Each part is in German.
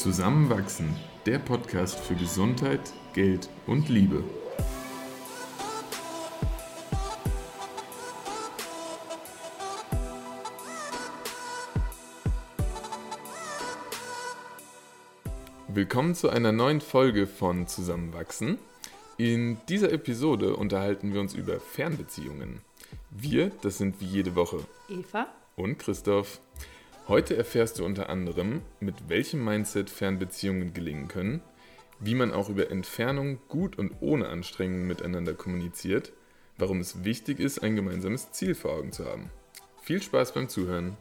Zusammenwachsen, der Podcast für Gesundheit, Geld und Liebe. Willkommen zu einer neuen Folge von Zusammenwachsen. In dieser Episode unterhalten wir uns über Fernbeziehungen. Wir, das sind wie jede Woche Eva und Christoph. Heute erfährst du unter anderem, mit welchem Mindset Fernbeziehungen gelingen können, wie man auch über Entfernung gut und ohne Anstrengung miteinander kommuniziert, warum es wichtig ist, ein gemeinsames Ziel vor Augen zu haben. Viel Spaß beim Zuhören.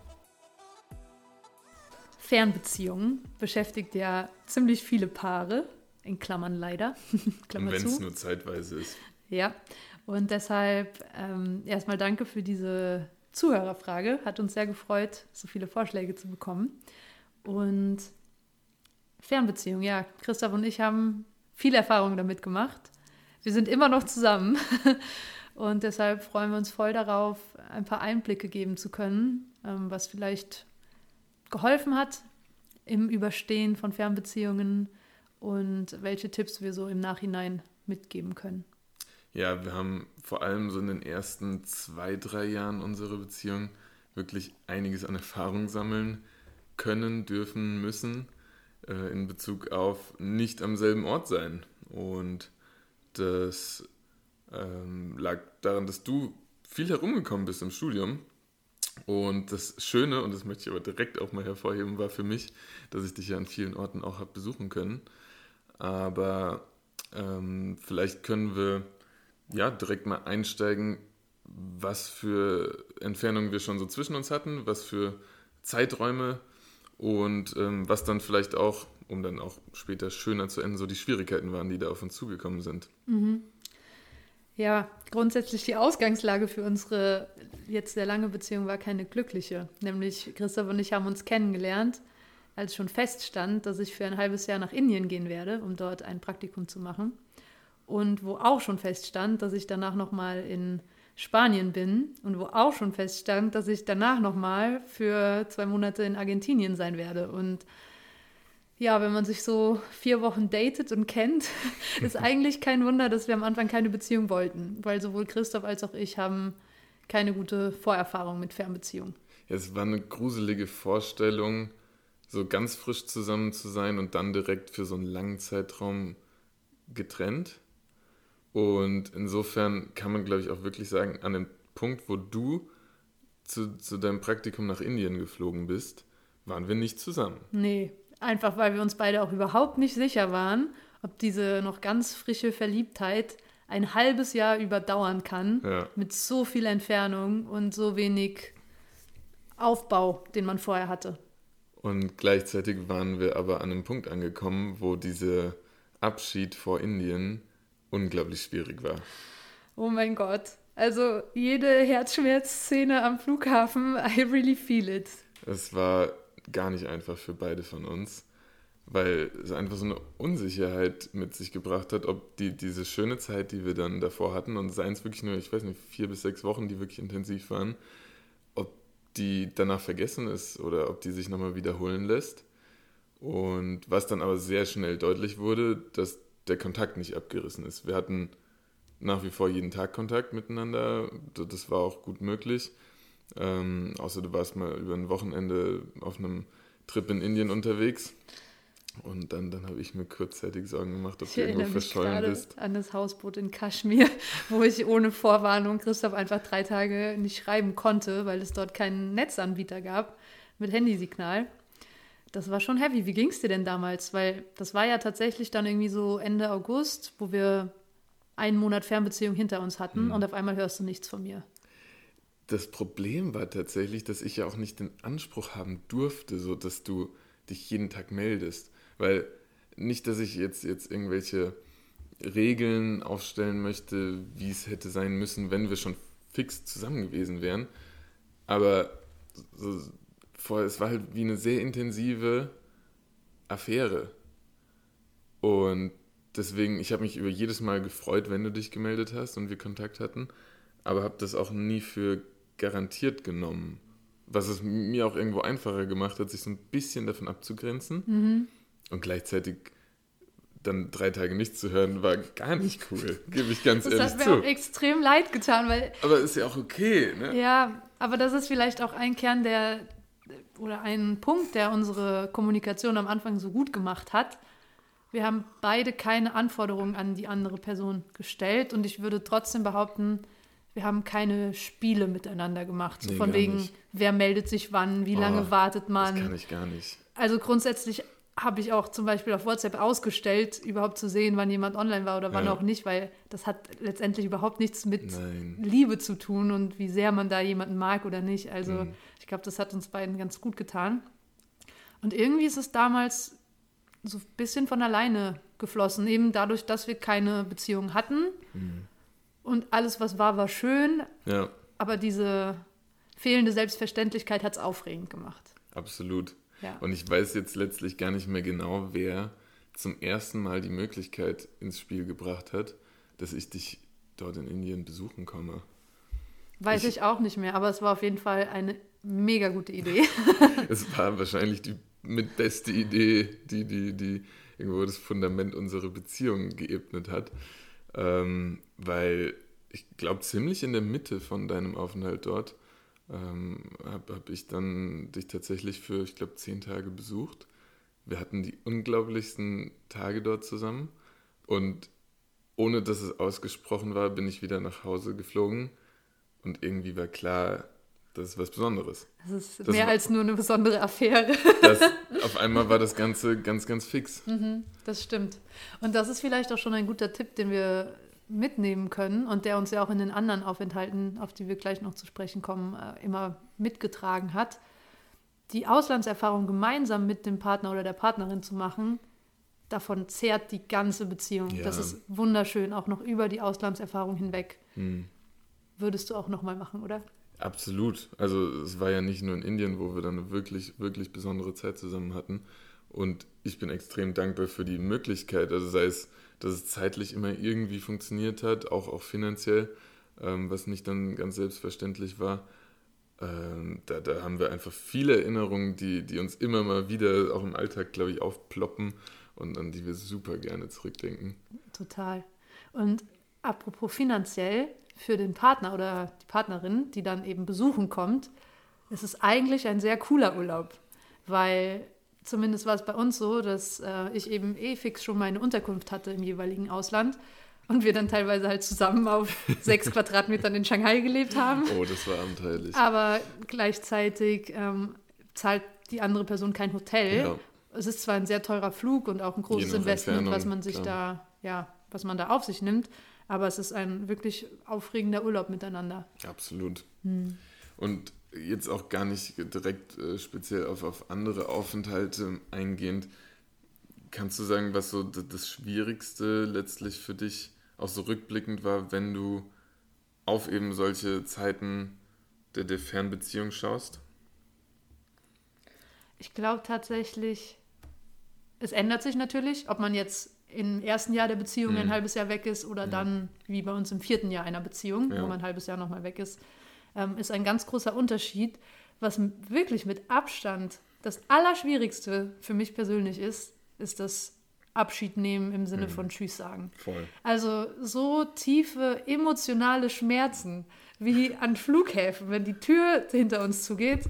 Fernbeziehungen beschäftigt ja ziemlich viele Paare, in Klammern leider. Klammer Wenn es nur zeitweise ist. Ja, und deshalb ähm, erstmal danke für diese Zuhörerfrage. Hat uns sehr gefreut, so viele Vorschläge zu bekommen. Und Fernbeziehung, ja, Christoph und ich haben viel Erfahrung damit gemacht. Wir sind immer noch zusammen. Und deshalb freuen wir uns voll darauf, ein paar Einblicke geben zu können, ähm, was vielleicht geholfen hat im Überstehen von Fernbeziehungen und welche Tipps wir so im Nachhinein mitgeben können. Ja, wir haben vor allem so in den ersten zwei, drei Jahren unserer Beziehung wirklich einiges an Erfahrung sammeln können, dürfen, müssen äh, in Bezug auf nicht am selben Ort sein. Und das ähm, lag daran, dass du viel herumgekommen bist im Studium. Und das Schöne, und das möchte ich aber direkt auch mal hervorheben, war für mich, dass ich dich ja an vielen Orten auch habe besuchen können. Aber ähm, vielleicht können wir ja, direkt mal einsteigen, was für Entfernungen wir schon so zwischen uns hatten, was für Zeiträume und ähm, was dann vielleicht auch, um dann auch später schöner zu enden, so die Schwierigkeiten waren, die da auf uns zugekommen sind. Mhm. Ja, grundsätzlich die Ausgangslage für unsere jetzt sehr lange Beziehung war keine glückliche. Nämlich Christoph und ich haben uns kennengelernt, als schon feststand, dass ich für ein halbes Jahr nach Indien gehen werde, um dort ein Praktikum zu machen und wo auch schon feststand, dass ich danach nochmal in Spanien bin und wo auch schon feststand, dass ich danach nochmal für zwei Monate in Argentinien sein werde. Und ja, wenn man sich so vier Wochen datet und kennt, ist eigentlich kein Wunder, dass wir am Anfang keine Beziehung wollten, weil sowohl Christoph als auch ich haben keine gute Vorerfahrung mit Fernbeziehungen. Ja, es war eine gruselige Vorstellung, so ganz frisch zusammen zu sein und dann direkt für so einen langen Zeitraum getrennt. Und insofern kann man, glaube ich, auch wirklich sagen, an dem Punkt, wo du zu, zu deinem Praktikum nach Indien geflogen bist, waren wir nicht zusammen. Nee, einfach weil wir uns beide auch überhaupt nicht sicher waren, ob diese noch ganz frische Verliebtheit ein halbes Jahr überdauern kann, ja. mit so viel Entfernung und so wenig Aufbau, den man vorher hatte. Und gleichzeitig waren wir aber an einem Punkt angekommen, wo dieser Abschied vor Indien unglaublich schwierig war. Oh mein Gott. Also jede Herzschmerzszene am Flughafen, I really feel it. Es war gar nicht einfach für beide von uns, weil es einfach so eine Unsicherheit mit sich gebracht hat, ob die, diese schöne Zeit, die wir dann davor hatten, und seien es wirklich nur, ich weiß nicht, vier bis sechs Wochen, die wirklich intensiv waren, ob die danach vergessen ist oder ob die sich nochmal wiederholen lässt. Und was dann aber sehr schnell deutlich wurde, dass der Kontakt nicht abgerissen ist. Wir hatten nach wie vor jeden Tag Kontakt miteinander. Das war auch gut möglich. Ähm, außer du warst mal über ein Wochenende auf einem Trip in Indien unterwegs. Und dann, dann habe ich mir kurzzeitig Sorgen gemacht, ob ich du irgendwo verschollen bist. an das Hausboot in Kaschmir, wo ich ohne Vorwarnung Christoph einfach drei Tage nicht schreiben konnte, weil es dort keinen Netzanbieter gab mit Handysignal. Das war schon heavy. Wie ging es dir denn damals? Weil das war ja tatsächlich dann irgendwie so Ende August, wo wir einen Monat Fernbeziehung hinter uns hatten mhm. und auf einmal hörst du nichts von mir. Das Problem war tatsächlich, dass ich ja auch nicht den Anspruch haben durfte, so dass du dich jeden Tag meldest. Weil nicht, dass ich jetzt, jetzt irgendwelche Regeln aufstellen möchte, wie es hätte sein müssen, wenn wir schon fix zusammen gewesen wären. Aber so, voll, es war halt wie eine sehr intensive Affäre. Und deswegen, ich habe mich über jedes Mal gefreut, wenn du dich gemeldet hast und wir Kontakt hatten, aber habe das auch nie für garantiert genommen. Was es mir auch irgendwo einfacher gemacht hat, sich so ein bisschen davon abzugrenzen. Mhm. Und gleichzeitig dann drei Tage nichts zu hören, war gar nicht cool, gebe ich ganz das ehrlich hat mir zu. auch extrem leid getan, weil Aber ist ja auch okay, ne? Ja, aber das ist vielleicht auch ein Kern der oder ein Punkt, der unsere Kommunikation am Anfang so gut gemacht hat. Wir haben beide keine Anforderungen an die andere Person gestellt und ich würde trotzdem behaupten, wir haben keine Spiele miteinander gemacht. So Nee, von wegen, nicht. wer meldet sich wann, wie lange Oh, wartet Das man. kann ich gar nicht. Also grundsätzlich habe ich auch zum Beispiel auf WhatsApp ausgestellt, überhaupt zu sehen, wann jemand online war oder wann Ja. auch nicht, weil das hat letztendlich überhaupt nichts mit Nein. Liebe zu tun und wie sehr man da jemanden mag oder nicht. Also Mhm. ich glaube, das hat uns beiden ganz gut getan. Und irgendwie ist es damals so ein bisschen von alleine geflossen, eben dadurch, dass wir keine Beziehung hatten. Mhm. Und alles, was war, war schön, Ja, aber diese fehlende Selbstverständlichkeit hat es aufregend gemacht. absolut. Ja. Und ich weiß jetzt letztlich gar nicht mehr genau, wer zum ersten Mal die Möglichkeit ins Spiel gebracht hat, dass ich dich dort in Indien besuchen komme. Weiß Ich- ich auch nicht mehr, aber es war auf jeden Fall eine mega gute Idee. Es war wahrscheinlich die mit beste Idee, die, die, die irgendwo das Fundament unserer Beziehung geebnet hat. Ähm, weil ich glaube, ziemlich in der Mitte von deinem Aufenthalt dort ähm, habe hab ich dann dich tatsächlich für, ich glaube, zehn Tage besucht. Wir hatten die unglaublichsten Tage dort zusammen und ohne dass es ausgesprochen war, bin ich wieder nach Hause geflogen und irgendwie war klar, das ist was Besonderes. Das ist Das mehr war- als nur eine besondere Affäre. Das, auf einmal war das Ganze ganz, ganz fix. Mhm, das stimmt. Und das ist vielleicht auch schon ein guter Tipp, den wir mitnehmen können und der uns ja auch in den anderen Aufenthalten, auf die wir gleich noch zu sprechen kommen, äh, immer mitgetragen hat. Die Auslandserfahrung gemeinsam mit dem Partner oder der Partnerin zu machen, davon zehrt die ganze Beziehung. Ja. Das ist wunderschön, auch noch über die Auslandserfahrung hinweg. Hm. Würdest du auch nochmal machen, oder? Absolut. Also es war ja nicht nur in Indien, wo wir dann eine wirklich, wirklich besondere Zeit zusammen hatten. Und ich bin extrem dankbar für die Möglichkeit, also sei es, dass es zeitlich immer irgendwie funktioniert hat, auch, auch finanziell, ähm, was nicht dann ganz selbstverständlich war. Ähm, da, da haben wir einfach viele Erinnerungen, die, die uns immer mal wieder auch im Alltag, glaube ich, aufploppen und an die wir super gerne zurückdenken. Total. Und apropos finanziell, für den Partner oder die Partnerin, die dann eben besuchen kommt, ist es eigentlich ein sehr cooler Urlaub, weil zumindest war es bei uns so, dass äh, ich eben eh fix schon meine Unterkunft hatte im jeweiligen Ausland und wir dann teilweise halt zusammen auf sechs Quadratmetern in Shanghai gelebt haben. Oh, das war abenteuerlich. Aber gleichzeitig ähm, zahlt die andere Person kein Hotel. Ja. Es ist zwar ein sehr teurer Flug und auch ein großes Investment, was man sich klar. da, ja, was man da auf sich nimmt, aber es ist ein wirklich aufregender Urlaub miteinander. Absolut. Und jetzt auch gar nicht direkt äh, speziell auf, auf andere Aufenthalte eingehend, kannst du sagen, was so das Schwierigste letztlich für dich auch so rückblickend war, wenn du auf eben solche Zeiten der, der Fernbeziehung schaust? Ich glaube tatsächlich, es ändert sich natürlich, ob man jetzt im ersten Jahr der Beziehung ein Mhm. halbes Jahr weg ist oder dann wie bei uns im vierten Jahr einer Beziehung, Ja. wo man ein halbes Jahr nochmal weg ist, ähm, ist ein ganz großer Unterschied. Was wirklich mit Abstand das Allerschwierigste für mich persönlich ist, ist das Abschied nehmen im Sinne von Tschüss sagen. Voll. Also so tiefe emotionale Schmerzen wie an Flughäfen, wenn die Tür hinter uns zugeht.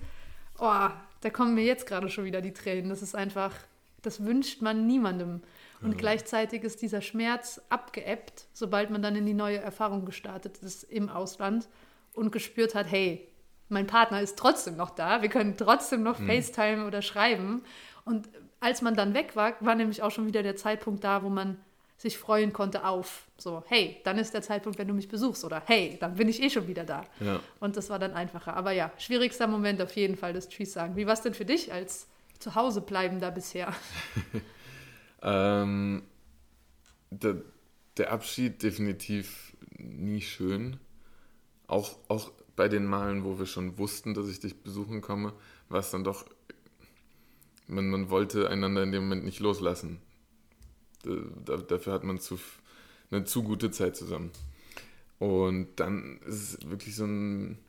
Oh, da kommen mir jetzt gerade schon wieder die Tränen. Das ist einfach, das wünscht man niemandem. Und gleichzeitig ist dieser Schmerz abgeebbt, sobald man dann in die neue Erfahrung gestartet ist im Ausland und gespürt hat, hey, mein Partner ist trotzdem noch da, wir können trotzdem noch FaceTime oder schreiben. Und als man dann weg war, war nämlich auch schon wieder der Zeitpunkt da, wo man sich freuen konnte auf so, hey, dann ist der Zeitpunkt, wenn du mich besuchst oder hey, dann bin ich eh schon wieder da. Ja. Und das war dann einfacher. Aber ja, schwierigster Moment auf jeden Fall das Tschüss sagen. Wie war es denn für dich als Zuhausebleibender bisher? Ähm, der, der Abschied definitiv nie schön. Auch, auch bei den Malen, wo wir schon wussten, dass ich dich besuchen komme, war es dann doch, man, man wollte einander in dem Moment nicht loslassen. Da, dafür hat man zu, eine zu gute Zeit zusammen. Und dann ist es wirklich so ein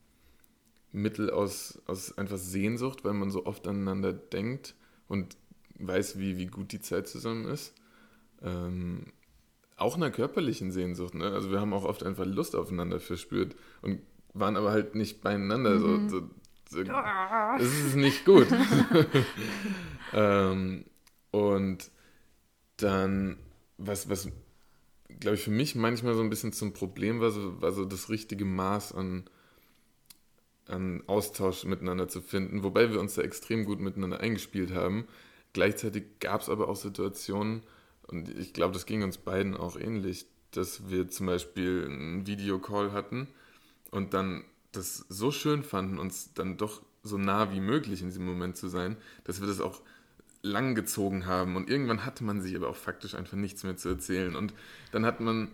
Mittel aus, aus einfach Sehnsucht, weil man so oft aneinander denkt und weiß, wie, wie gut die Zeit zusammen ist. Ähm, auch einer körperlichen Sehnsucht. Ne? Also wir haben auch oft einfach Lust aufeinander verspürt und waren aber halt nicht beieinander. Mhm. So, so, so, das ist nicht gut. ähm, und dann, was, was glaube ich, für mich manchmal so ein bisschen zum Problem war, so, war so das richtige Maß an, an Austausch miteinander zu finden, wobei wir uns da extrem gut miteinander eingespielt haben. Gleichzeitig gab es aber auch Situationen, und ich glaube, das ging uns beiden auch ähnlich, dass wir zum Beispiel einen Videocall hatten und dann das so schön fanden, uns dann doch so nah wie möglich in diesem Moment zu sein, dass wir das auch lang gezogen haben. Und irgendwann hatte man sich aber auch faktisch einfach nichts mehr zu erzählen. Und dann hat man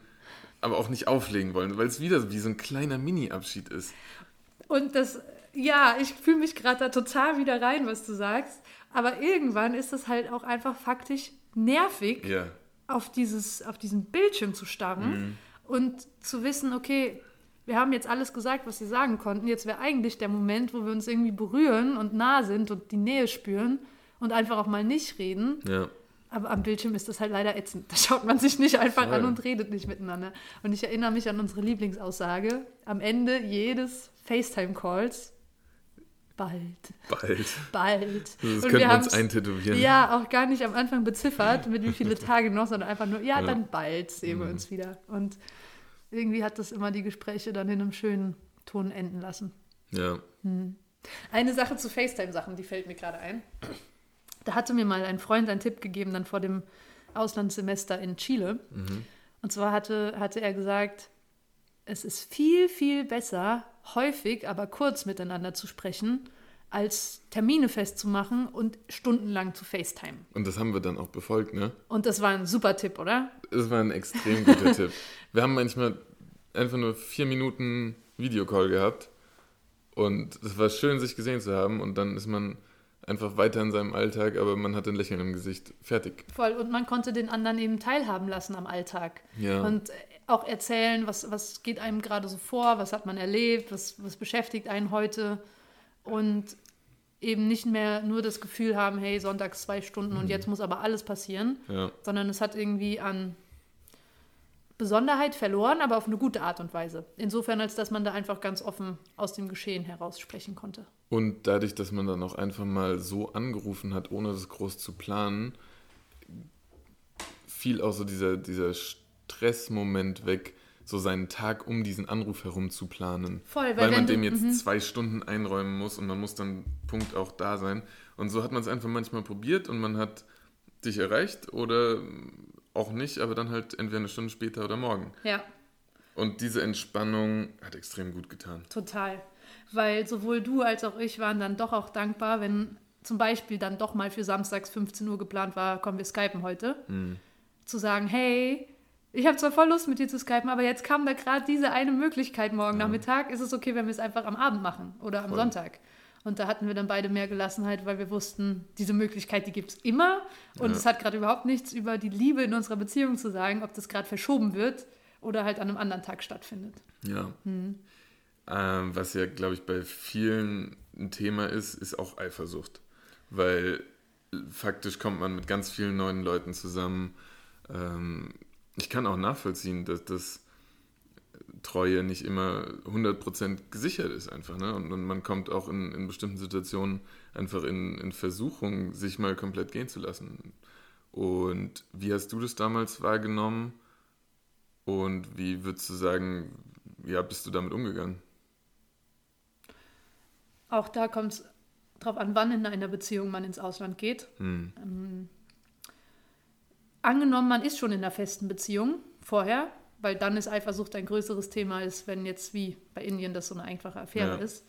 aber auch nicht auflegen wollen, weil es wieder wie so ein kleiner Mini-Abschied ist. Und das, ja, ich fühle mich gerade da total wieder rein, was du sagst. Aber irgendwann ist es halt auch einfach faktisch nervig, ja. auf, dieses, auf diesen Bildschirm zu starren mhm. und zu wissen, okay, wir haben jetzt alles gesagt, was sie sagen konnten. Jetzt wäre eigentlich der Moment, wo wir uns irgendwie berühren und nah sind und die Nähe spüren und einfach auch mal nicht reden. Ja. Aber am Bildschirm ist das halt leider ätzend. Da schaut man sich nicht einfach Voll. an und redet nicht miteinander. Und ich erinnere mich an unsere Lieblingsaussage. Am Ende jedes FaceTime-Calls bald. Bald. Bald. Das und können wir uns eintätowieren. Ja, auch gar nicht am Anfang beziffert, mit wie viele Tage noch, sondern einfach nur, ja, ja. dann bald sehen mhm. wir uns wieder. Und irgendwie hat das immer die Gespräche dann in einem schönen Ton enden lassen. Ja. Hm. Eine Sache zu FaceTime-Sachen, die fällt mir gerade ein. Da hatte mir mal ein Freund einen Tipp gegeben, dann vor dem Auslandssemester in Chile. Mhm. Und zwar hatte, hatte er gesagt, es ist viel, viel besser, häufig, aber kurz miteinander zu sprechen, als Termine festzumachen und stundenlang zu FaceTime. Und das haben wir dann auch befolgt, ne? Und das war ein super Tipp, oder? Das war ein extrem guter Tipp. Wir haben manchmal einfach nur vier Minuten Videocall gehabt und es war schön, sich gesehen zu haben und dann ist man einfach weiter in seinem Alltag, aber man hat ein Lächeln im Gesicht. Fertig. Voll. Und man konnte den anderen eben teilhaben lassen am Alltag. Ja. Und auch erzählen, was, was geht einem gerade so vor, was hat man erlebt, was, was beschäftigt einen heute. Und eben nicht mehr nur das Gefühl haben, hey, sonntags zwei Stunden mhm. und jetzt muss aber alles passieren, ja. sondern es hat irgendwie an Besonderheit verloren, aber auf eine gute Art und Weise. Insofern, als dass man da einfach ganz offen aus dem Geschehen heraus sprechen konnte. Und dadurch, dass man dann auch einfach mal so angerufen hat, ohne das groß zu planen, fiel auch so dieser, dieser Stressmoment weg, so seinen Tag um diesen Anruf herum zu planen. Voll, weil, weil man dem jetzt -hmm. zwei Stunden einräumen muss und man muss dann Punkt auch da sein. Und so hat man es einfach manchmal probiert und man hat dich erreicht oder auch nicht, aber dann halt entweder eine Stunde später oder morgen. Ja. Und diese Entspannung hat extrem gut getan. Total. Weil sowohl du als auch ich waren dann doch auch dankbar, wenn zum Beispiel dann doch mal für samstags 15 Uhr geplant war, kommen wir skypen heute. Mhm. Zu sagen, hey, ich habe zwar voll Lust mit dir zu skypen, aber jetzt kam da gerade diese eine Möglichkeit morgen ja. Nachmittag. Ist es okay, wenn wir es einfach am Abend machen oder am voll. Sonntag? Und da hatten wir dann beide mehr Gelassenheit, weil wir wussten, diese Möglichkeit, die gibt es immer. Und ja. es hat gerade überhaupt nichts über die Liebe in unserer Beziehung zu sagen, ob das gerade verschoben wird oder halt an einem anderen Tag stattfindet. Ja. Hm. Ähm, was ja, glaube ich, bei vielen ein Thema ist, ist auch Eifersucht. Weil faktisch kommt man mit ganz vielen neuen Leuten zusammen. Ähm, ich kann auch nachvollziehen, dass das Treue nicht immer 100% gesichert ist einfach. Ne? Und, und man kommt auch in, in bestimmten Situationen einfach in, in Versuchung, sich mal komplett gehen zu lassen. Und wie hast du das damals wahrgenommen? Und wie würdest du sagen, ja, bist du damit umgegangen? Auch da kommt es darauf an, wann in einer Beziehung man ins Ausland geht. Hm. Ähm, angenommen, man ist schon in einer festen Beziehung vorher, weil dann ist Eifersucht ein größeres Thema ist, wenn jetzt wie bei Indien das so eine einfache Affäre ja. ist,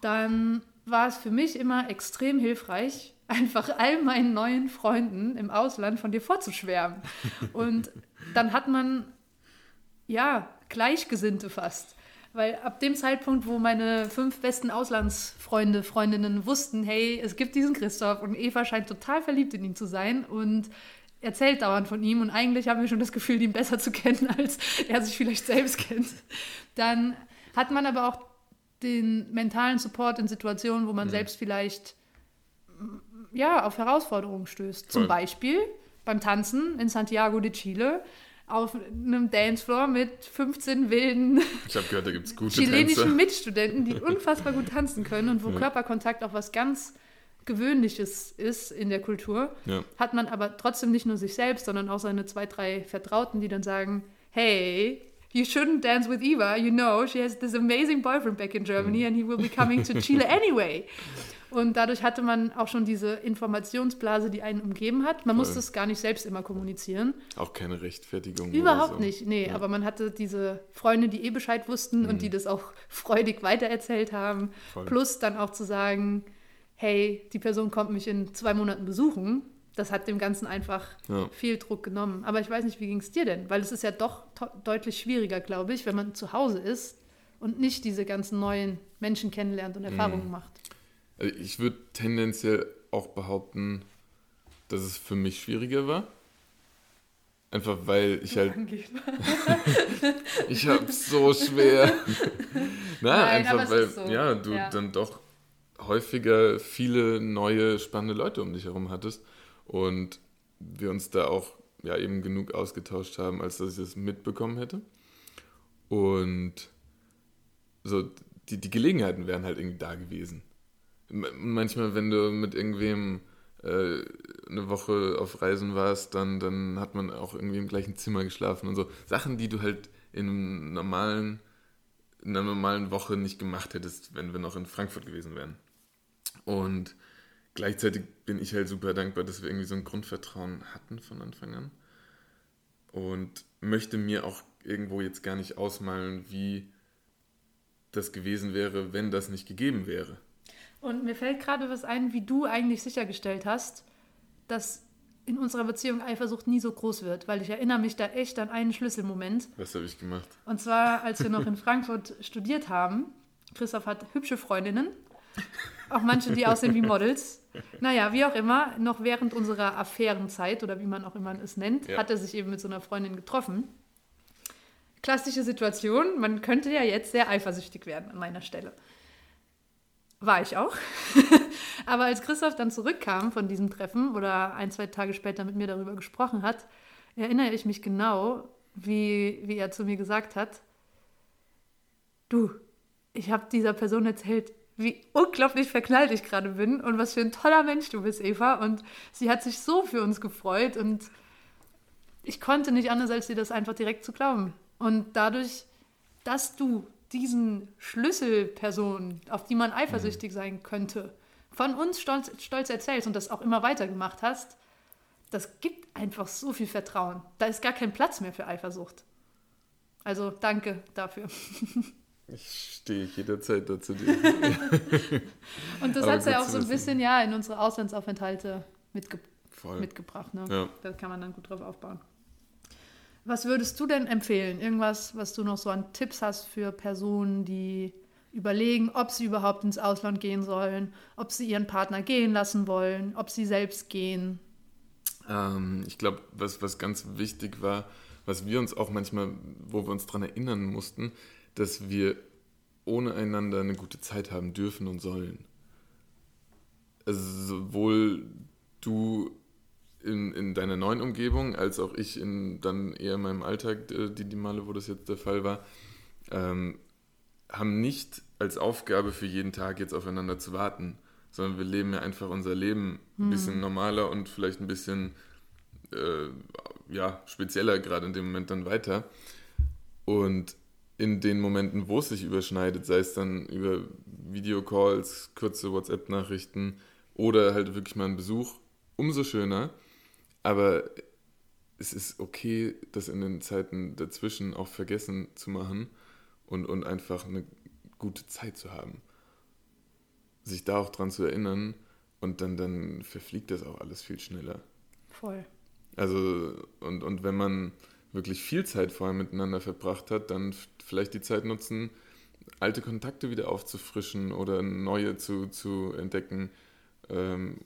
dann war es für mich immer extrem hilfreich, einfach all meinen neuen Freunden im Ausland von dir vorzuschwärmen. Und dann hat man, ja, Gleichgesinnte fast. Weil ab dem Zeitpunkt, wo meine fünf besten Auslandsfreunde, Freundinnen wussten, hey, es gibt diesen Christoph und Eva scheint total verliebt in ihn zu sein und erzählt dauernd von ihm und eigentlich haben wir schon das Gefühl, ihn besser zu kennen, als er sich vielleicht selbst kennt. Dann hat man aber auch den mentalen Support in Situationen, wo man mhm. selbst vielleicht ja, auf Herausforderungen stößt. Zum Voll. Beispiel beim Tanzen in Santiago de Chile auf einem Dancefloor mit 15 wilden Ich gehört, da gibt es gute chilenischen Tänze. Mitstudenten, die unfassbar gut tanzen können und wo Ja. Körperkontakt auch was ganz Gewöhnliches ist in der Kultur, Ja. hat man aber trotzdem nicht nur sich selbst, sondern auch seine zwei, drei Vertrauten, die dann sagen, hey, you shouldn't dance with Eva, you know, she has this amazing boyfriend back in Germany Mhm. and he will be coming to Chile anyway. Und dadurch hatte man auch schon diese Informationsblase, die einen umgeben hat. Man Voll. musste es gar nicht selbst immer kommunizieren. Auch keine Rechtfertigung. Überhaupt so. nicht, nee. Ja. Aber man hatte diese Freunde, die eh Bescheid wussten Mhm. und die das auch freudig weitererzählt haben. Voll. Plus dann auch zu sagen, hey, die Person kommt mich in zwei Monaten besuchen. Das hat dem Ganzen einfach Ja. viel Druck genommen. Aber ich weiß nicht, wie ging es dir denn? Weil es ist ja doch deutlich schwieriger, glaube ich, wenn man zu Hause ist und nicht diese ganzen neuen Menschen kennenlernt und Mhm. Erfahrungen macht. Also ich würde tendenziell auch behaupten, dass es für mich schwieriger war. Einfach weil ich halt, ich hab's so schwer. Na, Nein, einfach weil, so. ja, du Ja. dann doch häufiger viele neue, spannende Leute um dich herum hattest und wir uns da auch ja eben genug ausgetauscht haben, als dass ich das mitbekommen hätte. Und so, die, die Gelegenheiten wären halt irgendwie da gewesen. Manchmal, wenn du mit irgendwem äh, eine Woche auf Reisen warst, dann, dann hat man auch irgendwie im gleichen Zimmer geschlafen und so. Sachen, die du halt in einem normalen, in einer normalen Woche nicht gemacht hättest, wenn wir noch in Frankfurt gewesen wären. Und gleichzeitig bin ich halt super dankbar, dass wir irgendwie so ein Grundvertrauen hatten von Anfang an. Und möchte mir auch irgendwo jetzt gar nicht ausmalen, wie das gewesen wäre, wenn das nicht gegeben wäre. Und mir fällt gerade was ein, wie du eigentlich sichergestellt hast, dass in unserer Beziehung Eifersucht nie so groß wird, weil ich erinnere mich da echt an einen Schlüsselmoment. Was habe ich gemacht? Und zwar, als wir noch in Frankfurt studiert haben. Christoph hat hübsche Freundinnen, auch manche, die aussehen wie Models. Naja, wie auch immer, noch während unserer Affärenzeit oder wie man auch immer es nennt, Ja. hat er sich eben mit so einer Freundin getroffen. Klassische Situation, man könnte ja jetzt sehr eifersüchtig werden an meiner Stelle. War ich auch. Aber als Christoph dann zurückkam von diesem Treffen oder ein, zwei Tage später mit mir darüber gesprochen hat, erinnere ich mich genau, wie, wie er zu mir gesagt hat, du, ich habe dieser Person erzählt, wie unglaublich verknallt ich gerade bin und was für ein toller Mensch du bist, Eva. Und sie hat sich so für uns gefreut und ich konnte nicht anders, als dir das einfach direkt zu glauben. Und dadurch, dass du diesen Schlüsselpersonen, auf die man eifersüchtig sein könnte, von uns stolz, stolz erzählst und das auch immer weiter gemacht hast, das gibt einfach so viel Vertrauen. Da ist gar kein Platz mehr für Eifersucht. Also danke dafür. Ich stehe jederzeit dazu. Und das hat sie gut auch so ein bisschen ja in unsere Auslandsaufenthalte mitge Voll. mitgebracht. Ne? Ja. Da kann man dann gut drauf aufbauen. Was würdest du denn empfehlen? Irgendwas, was du noch so an Tipps hast für Personen, die überlegen, ob sie überhaupt ins Ausland gehen sollen, ob sie ihren Partner gehen lassen wollen, ob sie selbst gehen? Ähm, ich glaube, was, was ganz wichtig war, was wir uns auch manchmal, wo wir uns daran erinnern mussten, dass wir ohne einander eine gute Zeit haben dürfen und sollen. Also sowohl du in, in deiner neuen Umgebung, als auch ich in dann eher meinem Alltag, äh, die, die Male, wo das jetzt der Fall war, ähm, haben nicht als Aufgabe für jeden Tag jetzt aufeinander zu warten, sondern wir leben ja einfach unser Leben ein bisschen normaler und vielleicht ein bisschen äh, ja, spezieller gerade in dem Moment dann weiter. Und in den Momenten, wo es sich überschneidet, sei es dann über Videocalls, kurze WhatsApp-Nachrichten oder halt wirklich mal ein Besuch, umso schöner. Aber es ist okay, das in den Zeiten dazwischen auch vergessen zu machen und, und einfach eine gute Zeit zu haben. Sich da auch dran zu erinnern und dann, dann verfliegt das auch alles viel schneller. Voll. Also, und, und wenn man wirklich viel Zeit vorher miteinander verbracht hat, dann vielleicht die Zeit nutzen, alte Kontakte wieder aufzufrischen oder neue zu, zu entdecken. Ähm,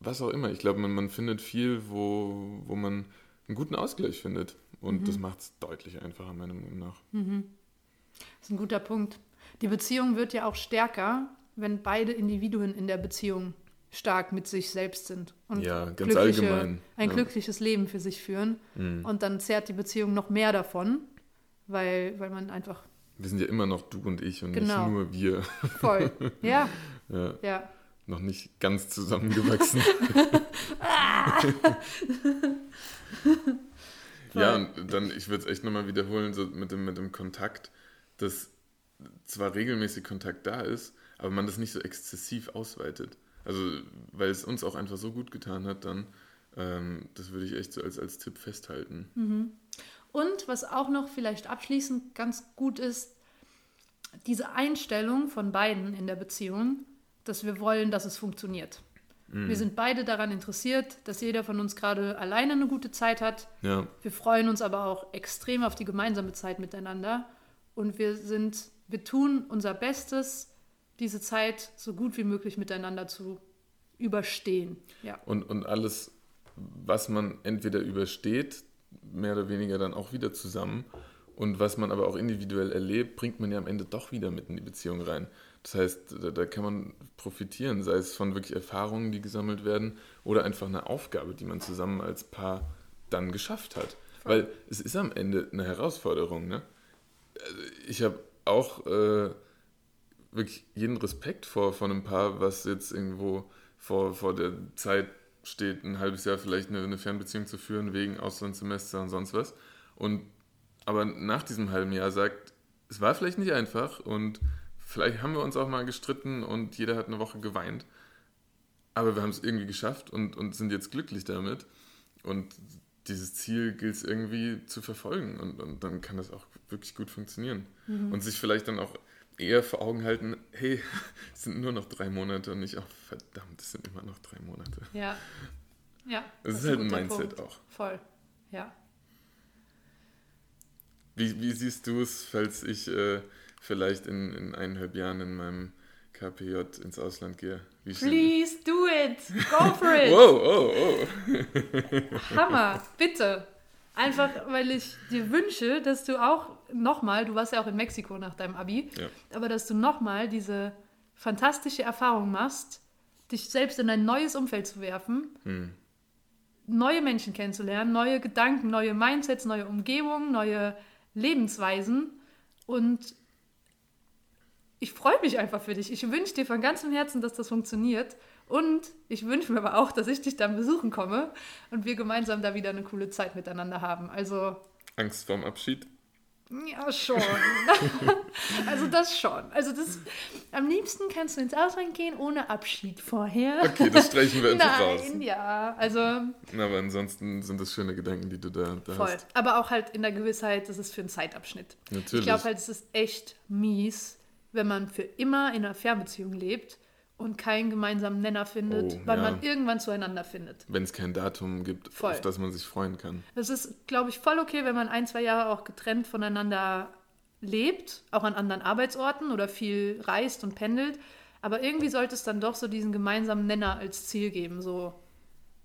was auch immer. Ich glaube, man, man findet viel, wo, wo man einen guten Ausgleich findet. Und das macht es deutlich einfacher, meiner Meinung nach. Das ist ein guter Punkt. Die Beziehung wird ja auch stärker, wenn beide Individuen in der Beziehung stark mit sich selbst sind und Ja, ganz allgemein. ein ja. glückliches Leben für sich führen. Mhm. Und dann zehrt die Beziehung noch mehr davon, weil, weil man einfach Wir sind ja immer noch du und ich und Genau. nicht nur wir. voll, ja, Ja, ja, noch nicht ganz zusammengewachsen. ja, und dann, ich würde es echt nochmal wiederholen, so mit dem, mit dem Kontakt, dass zwar regelmäßig Kontakt da ist, aber man das nicht so exzessiv ausweitet. Also, weil es uns auch einfach so gut getan hat, dann, ähm, das würde ich echt so als, als Tipp festhalten. Und was auch noch vielleicht abschließend ganz gut ist, diese Einstellung von beiden in der Beziehung, dass wir wollen, dass es funktioniert. Wir sind beide daran interessiert, dass jeder von uns gerade alleine eine gute Zeit hat. Ja, Wir freuen uns aber auch extrem auf die gemeinsame Zeit miteinander. Und wir sind, wir tun unser Bestes, diese Zeit so gut wie möglich miteinander zu überstehen. Ja, Und, und alles, was man entweder übersteht, mehr oder weniger dann auch wieder zusammen. Und was man aber auch individuell erlebt, bringt man ja am Ende doch wieder mit in die Beziehung rein. Das heißt, da, da kann man profitieren, sei es von wirklich Erfahrungen, die gesammelt werden, oder einfach eine Aufgabe, die man zusammen als Paar dann geschafft hat. Weil es ist am Ende eine Herausforderung. Ne? Also Ich habe auch äh, wirklich jeden Respekt vor, vor einem Paar, was jetzt irgendwo vor, vor der Zeit steht, ein halbes Jahr vielleicht eine, eine Fernbeziehung zu führen, wegen Auslandssemester und sonst was. Und aber nach diesem halben Jahr sagt, es war vielleicht nicht einfach und vielleicht haben wir uns auch mal gestritten und jeder hat eine Woche geweint. Aber wir haben es irgendwie geschafft und, und sind jetzt glücklich damit. Und dieses Ziel gilt es irgendwie zu verfolgen. Und, und dann kann das auch wirklich gut funktionieren. Und sich vielleicht dann auch eher vor Augen halten, hey, es sind nur noch drei Monate und nicht, oh verdammt, es sind immer noch drei Monate. ja. Ja. Das, das ist halt ein Mindset Punkt. auch. Voll. Ja. Wie, wie siehst du es, falls ich äh, vielleicht in, in eineinhalb Jahren in meinem KPJ ins Ausland gehe? Wie Please do it. Go for it. Wow, oh, oh. Hammer, bitte. Einfach, weil ich dir wünsche, dass du auch nochmal, du warst ja auch in Mexiko nach deinem Abi, Ja. aber dass du nochmal diese fantastische Erfahrung machst, dich selbst in ein neues Umfeld zu werfen, Hm. neue Menschen kennenzulernen, neue Gedanken, neue Mindsets, neue Umgebungen, neue Lebensweisen und ich freue mich einfach für dich. Ich wünsche dir von ganzem Herzen, dass das funktioniert. Und ich wünsche mir aber auch, dass ich dich dann besuchen komme und wir gemeinsam da wieder eine coole Zeit miteinander haben. Also, Angst vorm Abschied? ja, schon. also, das schon. Also, das, am liebsten kannst du ins Ausland gehen ohne Abschied vorher. Okay, das streichen wir einfach raus. Nein, ja. Also, Aber ansonsten sind das schöne Gedanken, die du da, da voll. hast. Aber auch halt in der Gewissheit, das ist für einen Zeitabschnitt. Natürlich. Ich glaube halt, es ist echt mies, wenn man für immer in einer Fernbeziehung lebt und keinen gemeinsamen Nenner findet, Oh, wann ja. man irgendwann zueinander findet. Wenn es kein Datum gibt, Voll. auf das man sich freuen kann. Das ist, glaube ich, voll okay, wenn man ein, zwei Jahre auch getrennt voneinander lebt, auch an anderen Arbeitsorten oder viel reist und pendelt. Aber irgendwie sollte es dann doch so diesen gemeinsamen Nenner als Ziel geben. So,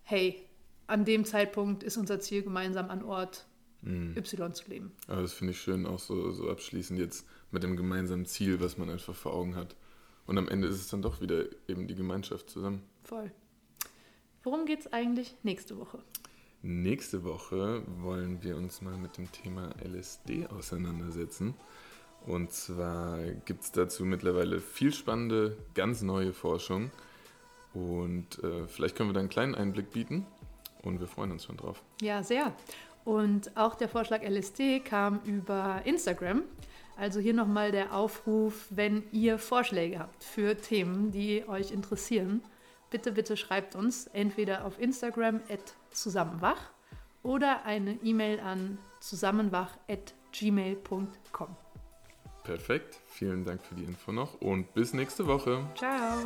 hey, an dem Zeitpunkt ist unser Ziel, gemeinsam an Ort Mhm. Y zu leben. Aber das finde ich schön, auch so, so abschließend jetzt mit dem gemeinsamen Ziel, was man einfach vor Augen hat. Und am Ende ist es dann doch wieder eben die Gemeinschaft zusammen. Voll. Worum geht es eigentlich nächste Woche? Nächste Woche wollen wir uns mal mit dem Thema LSD auseinandersetzen. Und zwar gibt es dazu mittlerweile viel spannende, ganz neue Forschung. Und äh, vielleicht können wir da einen kleinen Einblick bieten. Und wir freuen uns schon drauf. Ja, sehr. Und auch der Vorschlag LSD kam über Instagram. Also hier nochmal der Aufruf, wenn ihr Vorschläge habt für Themen, die euch interessieren, bitte, bitte schreibt uns entweder auf Instagram at zusammenwach oder eine E-Mail an zusammenwach at gmail.com. Perfekt. Vielen Dank für die Info noch und bis nächste Woche. Ciao!